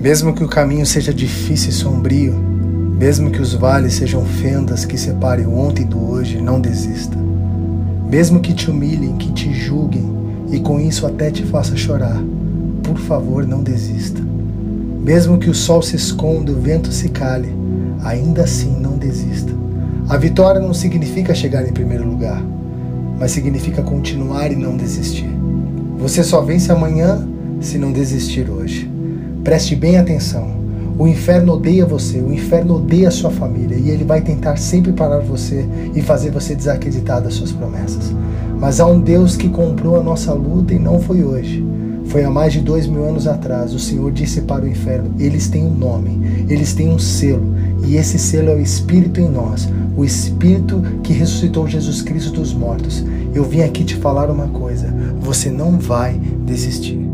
Mesmo que o caminho seja difícil e sombrio, mesmo que os vales sejam fendas que separem o ontem do hoje, não desista. Mesmo que te humilhem, que te julguem e com isso até te faça chorar, por favor, não desista. Mesmo que o sol se esconda, o vento se cale, ainda assim não desista. A vitória não significa chegar em primeiro lugar, mas significa continuar e não desistir. Você só vence amanhã se não desistir hoje. Preste bem atenção. O inferno odeia você, o inferno odeia a sua família e ele vai tentar sempre parar você e fazer você desacreditar das suas promessas. Mas há um Deus que comprou a nossa luta e não foi hoje. Foi há mais de dois mil anos atrás. O Senhor disse para o inferno: eles têm um nome, eles têm um selo, e esse selo é o Espírito em nós, o Espírito que ressuscitou Jesus Cristo dos mortos. Eu vim aqui te falar uma coisa: você não vai desistir.